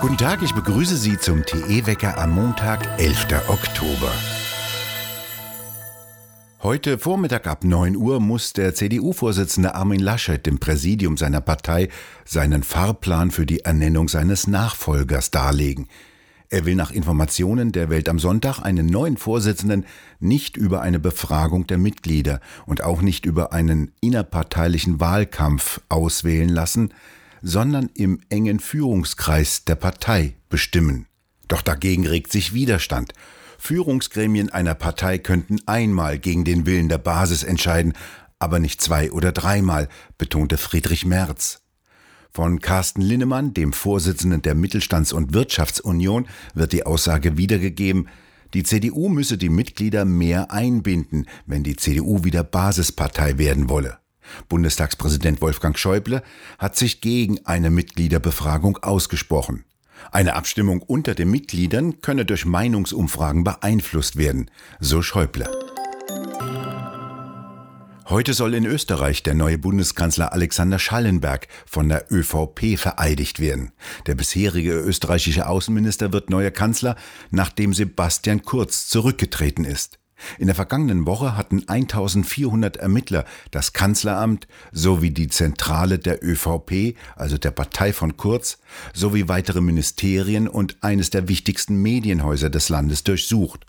Guten Tag, ich begrüße Sie zum TE-Wecker am Montag, 11. Oktober. Heute Vormittag ab 9 Uhr muss der CDU-Vorsitzende Armin Laschet dem Präsidium seiner Partei seinen Fahrplan für die Ernennung seines Nachfolgers darlegen. Er will nach Informationen der Welt am Sonntag einen neuen Vorsitzenden nicht über eine Befragung der Mitglieder und auch nicht über einen innerparteilichen Wahlkampf auswählen lassen, sondern im engen Führungskreis der Partei bestimmen. Doch dagegen regt sich Widerstand. Führungsgremien einer Partei könnten einmal gegen den Willen der Basis entscheiden, aber nicht zwei oder dreimal, betonte Friedrich Merz. Von Carsten Linnemann, dem Vorsitzenden der Mittelstands- und Wirtschaftsunion, wird die Aussage wiedergegeben, die CDU müsse die Mitglieder mehr einbinden, wenn die CDU wieder Basispartei werden wolle. Bundestagspräsident Wolfgang Schäuble hat sich gegen eine Mitgliederbefragung ausgesprochen. Eine Abstimmung unter den Mitgliedern könne durch Meinungsumfragen beeinflusst werden, so Schäuble. Heute soll in Österreich der neue Bundeskanzler Alexander Schallenberg von der ÖVP vereidigt werden. Der bisherige österreichische Außenminister wird neuer Kanzler, nachdem Sebastian Kurz zurückgetreten ist. In der vergangenen Woche hatten 1400 Ermittler das Kanzleramt sowie die Zentrale der ÖVP, also der Partei von Kurz, sowie weitere Ministerien und eines der wichtigsten Medienhäuser des Landes durchsucht.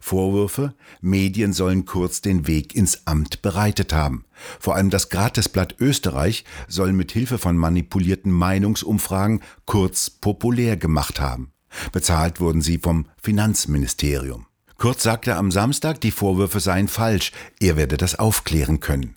Vorwürfe, Medien sollen Kurz den Weg ins Amt bereitet haben. Vor allem das Gratisblatt Österreich soll mit Hilfe von manipulierten Meinungsumfragen Kurz populär gemacht haben. Bezahlt wurden sie vom Finanzministerium. Kurz sagte am Samstag, die Vorwürfe seien falsch, er werde das aufklären können.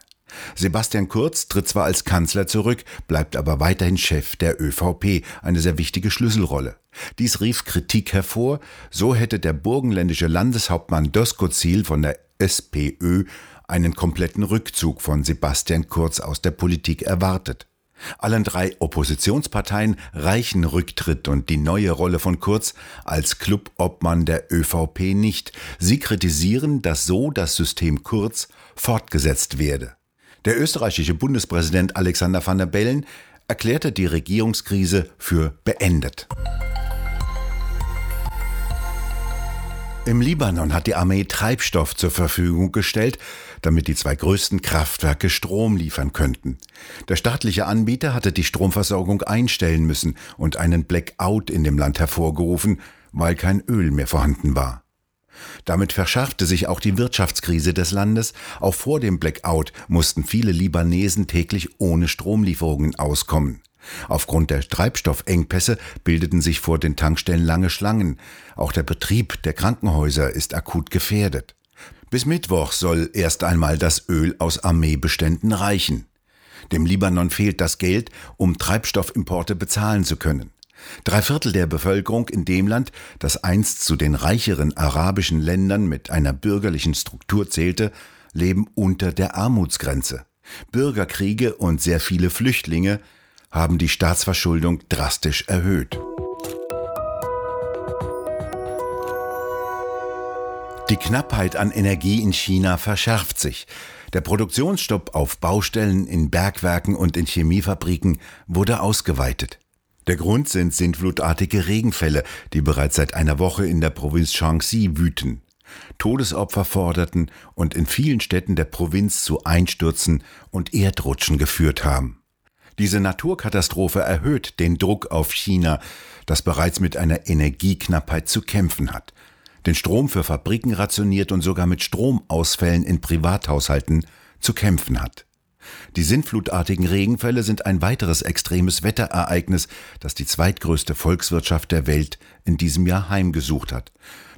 Sebastian Kurz tritt zwar als Kanzler zurück, bleibt aber weiterhin Chef der ÖVP, eine sehr wichtige Schlüsselrolle. Dies rief Kritik hervor, so hätte der burgenländische Landeshauptmann Doskozil von der SPÖ einen kompletten Rückzug von Sebastian Kurz aus der Politik erwartet. Allen drei Oppositionsparteien reichen Rücktritt und die neue Rolle von Kurz als Clubobmann der ÖVP nicht. Sie kritisieren, dass so das System Kurz fortgesetzt werde. Der österreichische Bundespräsident Alexander van der Bellen erklärte die Regierungskrise für beendet. Im Libanon hat die Armee Treibstoff zur Verfügung gestellt, damit die zwei größten Kraftwerke Strom liefern könnten. Der staatliche Anbieter hatte die Stromversorgung einstellen müssen und einen Blackout in dem Land hervorgerufen, weil kein Öl mehr vorhanden war. Damit verschärfte sich auch die Wirtschaftskrise des Landes. Auch vor dem Blackout mussten viele Libanesen täglich ohne Stromlieferungen auskommen. Aufgrund der Treibstoffengpässe bildeten sich vor den Tankstellen lange Schlangen. Auch der Betrieb der Krankenhäuser ist akut gefährdet. Bis Mittwoch soll erst einmal das Öl aus Armeebeständen reichen. Dem Libanon fehlt das Geld, um Treibstoffimporte bezahlen zu können. Drei Viertel der Bevölkerung in dem Land, das einst zu den reicheren arabischen Ländern mit einer bürgerlichen Struktur zählte, leben unter der Armutsgrenze. Bürgerkriege und sehr viele Flüchtlinge haben die Staatsverschuldung drastisch erhöht. Die Knappheit an Energie in China verschärft sich. Der Produktionsstopp auf Baustellen, in Bergwerken und in Chemiefabriken wurde ausgeweitet. Der Grund sind sintflutartige Regenfälle, die bereits seit einer Woche in der Provinz Shaanxi wüten. Todesopfer forderten und in vielen Städten der Provinz zu Einstürzen und Erdrutschen geführt haben. Diese Naturkatastrophe erhöht den Druck auf China, das bereits mit einer Energieknappheit zu kämpfen hat, den Strom für Fabriken rationiert und sogar mit Stromausfällen in Privathaushalten zu kämpfen hat. Die sintflutartigen Regenfälle sind ein weiteres extremes Wetterereignis, das die zweitgrößte Volkswirtschaft der Welt in diesem Jahr heimgesucht hat.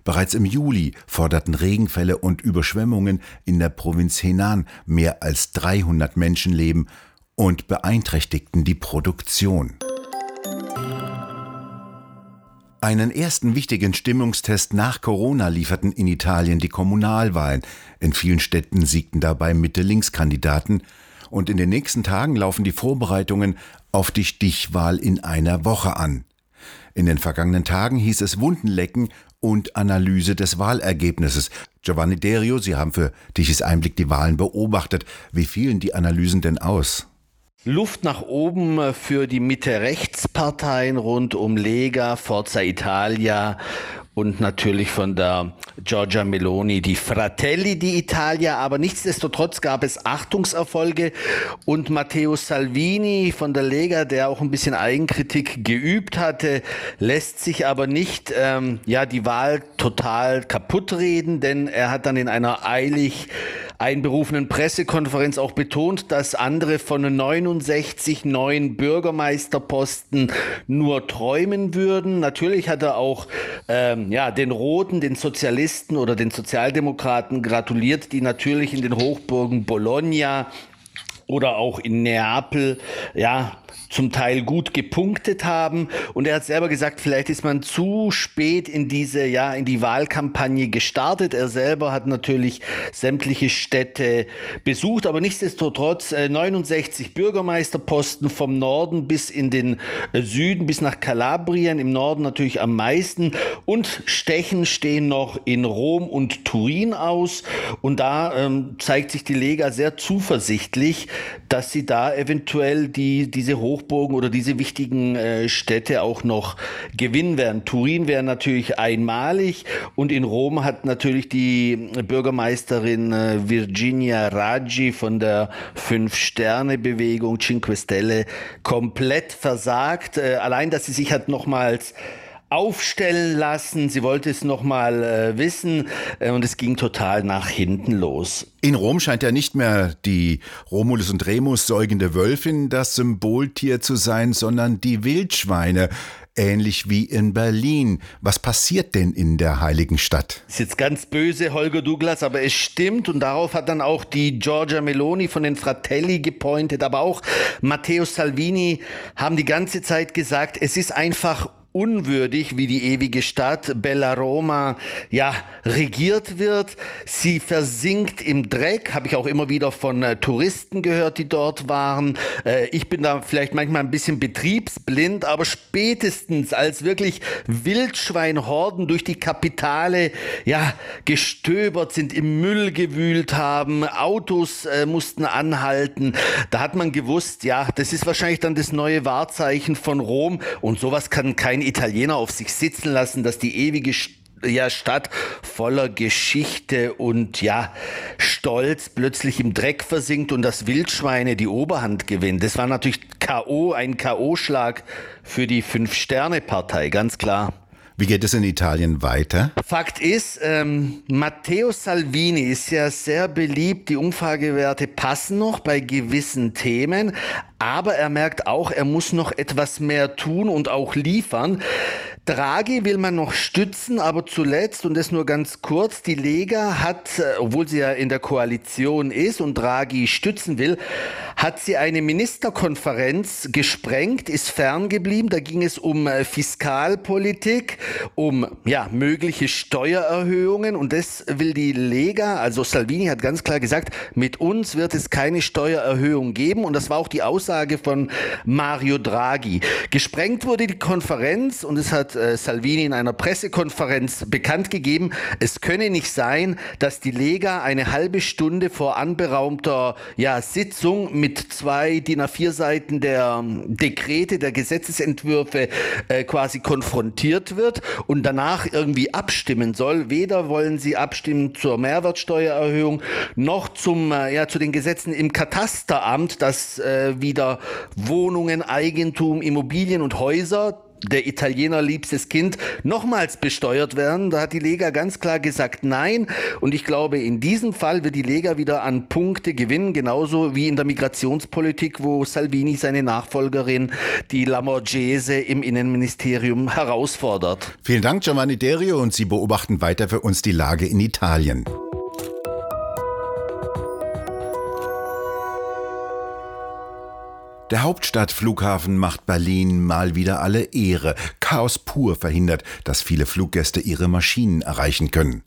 Bereits im Juli forderten Regenfälle und Überschwemmungen in der Provinz Henan mehr als 300 Menschenleben und beeinträchtigten die Produktion. Einen ersten wichtigen Stimmungstest nach Corona lieferten in Italien die Kommunalwahlen. In vielen Städten siegten dabei Mitte-Links-Kandidaten und in den nächsten Tagen laufen die Vorbereitungen auf die Stichwahl in einer Woche an. In den vergangenen Tagen hieß es Wundenlecken und Analyse des Wahlergebnisses. Giovanni Derio, Sie haben für Tichys Einblick die Wahlen beobachtet. Wie fielen die Analysen denn aus? Luft nach oben für die Mitte-Rechts-Parteien rund um Lega, Forza Italia und natürlich von der Giorgia Meloni die Fratelli d'Italia. Aber nichtsdestotrotz gab es Achtungserfolge und Matteo Salvini von der Lega, der auch ein bisschen Eigenkritik geübt hatte, lässt sich aber nicht ähm, ja die Wahl total kaputt reden, denn er hat dann in einer eilig einberufenen Pressekonferenz auch betont, dass andere von 69 neuen Bürgermeisterposten nur träumen würden. Natürlich hat er auch ähm, ja, den Roten, den Sozialisten oder den Sozialdemokraten gratuliert, die natürlich in den Hochburgen Bologna oder auch in Neapel. Ja zum Teil gut gepunktet haben. Und er hat selber gesagt, vielleicht ist man zu spät in diese, ja, in die Wahlkampagne gestartet. Er selber hat natürlich sämtliche Städte besucht, aber nichtsdestotrotz äh, 69 Bürgermeisterposten vom Norden bis in den äh, Süden, bis nach Kalabrien, im Norden natürlich am meisten. Und Stechen stehen noch in Rom und Turin aus. Und da ähm, zeigt sich die Lega sehr zuversichtlich, dass sie da eventuell die, diese Hoch Hochburgen oder diese wichtigen äh, Städte auch noch gewinnen werden. Turin wäre natürlich einmalig und in Rom hat natürlich die Bürgermeisterin äh, Virginia Raggi von der Fünf-Sterne-Bewegung Cinque Stelle komplett versagt. Äh, allein, dass sie sich hat nochmals aufstellen lassen. Sie wollte es nochmal äh, wissen äh, und es ging total nach hinten los. In Rom scheint ja nicht mehr die Romulus und Remus säugende Wölfin das Symboltier zu sein, sondern die Wildschweine. Ähnlich wie in Berlin. Was passiert denn in der heiligen Stadt? Ist jetzt ganz böse, Holger Douglas, aber es stimmt und darauf hat dann auch die Giorgia Meloni von den Fratelli gepointet, aber auch Matteo Salvini haben die ganze Zeit gesagt, es ist einfach unwürdig, wie die ewige Stadt Bella Roma ja regiert wird. Sie versinkt im Dreck, habe ich auch immer wieder von äh, Touristen gehört, die dort waren. Äh, ich bin da vielleicht manchmal ein bisschen betriebsblind, aber spätestens als wirklich Wildschweinhorden durch die Kapitale ja gestöbert sind, im Müll gewühlt haben, Autos äh, mussten anhalten, da hat man gewusst, ja, das ist wahrscheinlich dann das neue Wahrzeichen von Rom und sowas kann kein kein Italiener auf sich sitzen lassen, dass die ewige ja, Stadt voller Geschichte und ja, Stolz plötzlich im Dreck versinkt und das Wildschweine die Oberhand gewinnt. Das war natürlich K.O., ein K.O.-Schlag für die Fünf-Sterne-Partei, ganz klar. Wie geht es in Italien weiter? Fakt ist, ähm, Matteo Salvini ist ja sehr beliebt. Die Umfragewerte passen noch bei gewissen Themen, aber er merkt auch, er muss noch etwas mehr tun und auch liefern. Draghi will man noch stützen, aber zuletzt, und das nur ganz kurz, die Lega hat, äh, obwohl sie ja in der Koalition ist und Draghi stützen will, hat sie eine Ministerkonferenz gesprengt, ist ferngeblieben. Da ging es um äh, Fiskalpolitik, um ja, mögliche Steuererhöhungen und das will die Lega, also Salvini hat ganz klar gesagt, mit uns wird es keine Steuererhöhung geben und das war auch die Aussage von Mario Draghi. Gesprengt wurde die Konferenz und es hat äh, Salvini in einer Pressekonferenz bekannt gegeben, es könne nicht sein, dass die Lega eine halbe Stunde vor anberaumter ja, Sitzung mit zwei DIN A4 Seiten der ähm, Dekrete, der Gesetzesentwürfe äh, quasi konfrontiert wird und danach irgendwie abstimmen soll. Weder wollen sie abstimmen zur Mehrwertsteuererhöhung noch zum, äh, ja, zu den Gesetzen im Katasteramt, das äh, wieder Wohnungen, Eigentum, Immobilien und Häuser der Italiener liebstes Kind nochmals besteuert werden. Da hat die Lega ganz klar gesagt Nein. Und ich glaube, in diesem Fall wird die Lega wieder an Punkte gewinnen, genauso wie in der Migrationspolitik, wo Salvini seine Nachfolgerin, die Lamorgese, im Innenministerium herausfordert. Vielen Dank, Giovanni Derio, und Sie beobachten weiter für uns die Lage in Italien. Der Hauptstadtflughafen macht Berlin mal wieder alle Ehre. Chaos pur verhindert, dass viele Fluggäste ihre Maschinen erreichen können.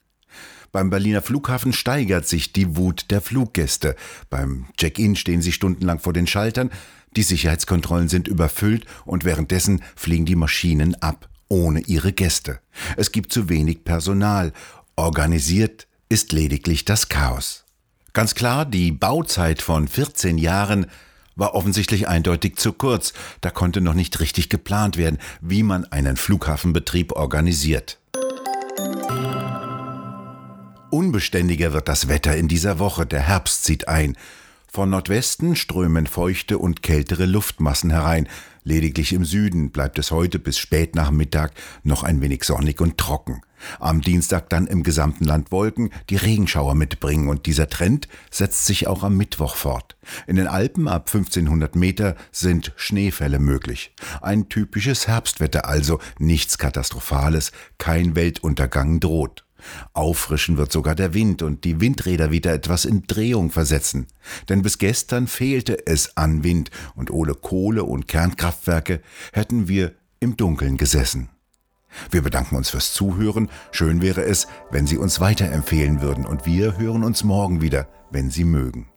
Beim Berliner Flughafen steigert sich die Wut der Fluggäste. Beim Check-in stehen sie stundenlang vor den Schaltern, die Sicherheitskontrollen sind überfüllt und währenddessen fliegen die Maschinen ab, ohne ihre Gäste. Es gibt zu wenig Personal. Organisiert ist lediglich das Chaos. Ganz klar, die Bauzeit von 14 Jahren war offensichtlich eindeutig zu kurz. Da konnte noch nicht richtig geplant werden, wie man einen Flughafenbetrieb organisiert. Unbeständiger wird das Wetter in dieser Woche. Der Herbst zieht ein. Von Nordwesten strömen feuchte und kältere Luftmassen herein. Lediglich im Süden bleibt es heute bis spät nach Mittag noch ein wenig sonnig und trocken. Am Dienstag dann im gesamten Land Wolken, die Regenschauer mitbringen und dieser Trend setzt sich auch am Mittwoch fort. In den Alpen ab 1500 Meter sind Schneefälle möglich. Ein typisches Herbstwetter also, nichts Katastrophales, kein Weltuntergang droht. Auffrischen wird sogar der Wind und die Windräder wieder etwas in Drehung versetzen. Denn bis gestern fehlte es an Wind und ohne Kohle und Kernkraftwerke hätten wir im Dunkeln gesessen. Wir bedanken uns fürs Zuhören. Schön wäre es, wenn Sie uns weiterempfehlen würden und wir hören uns morgen wieder, wenn Sie mögen.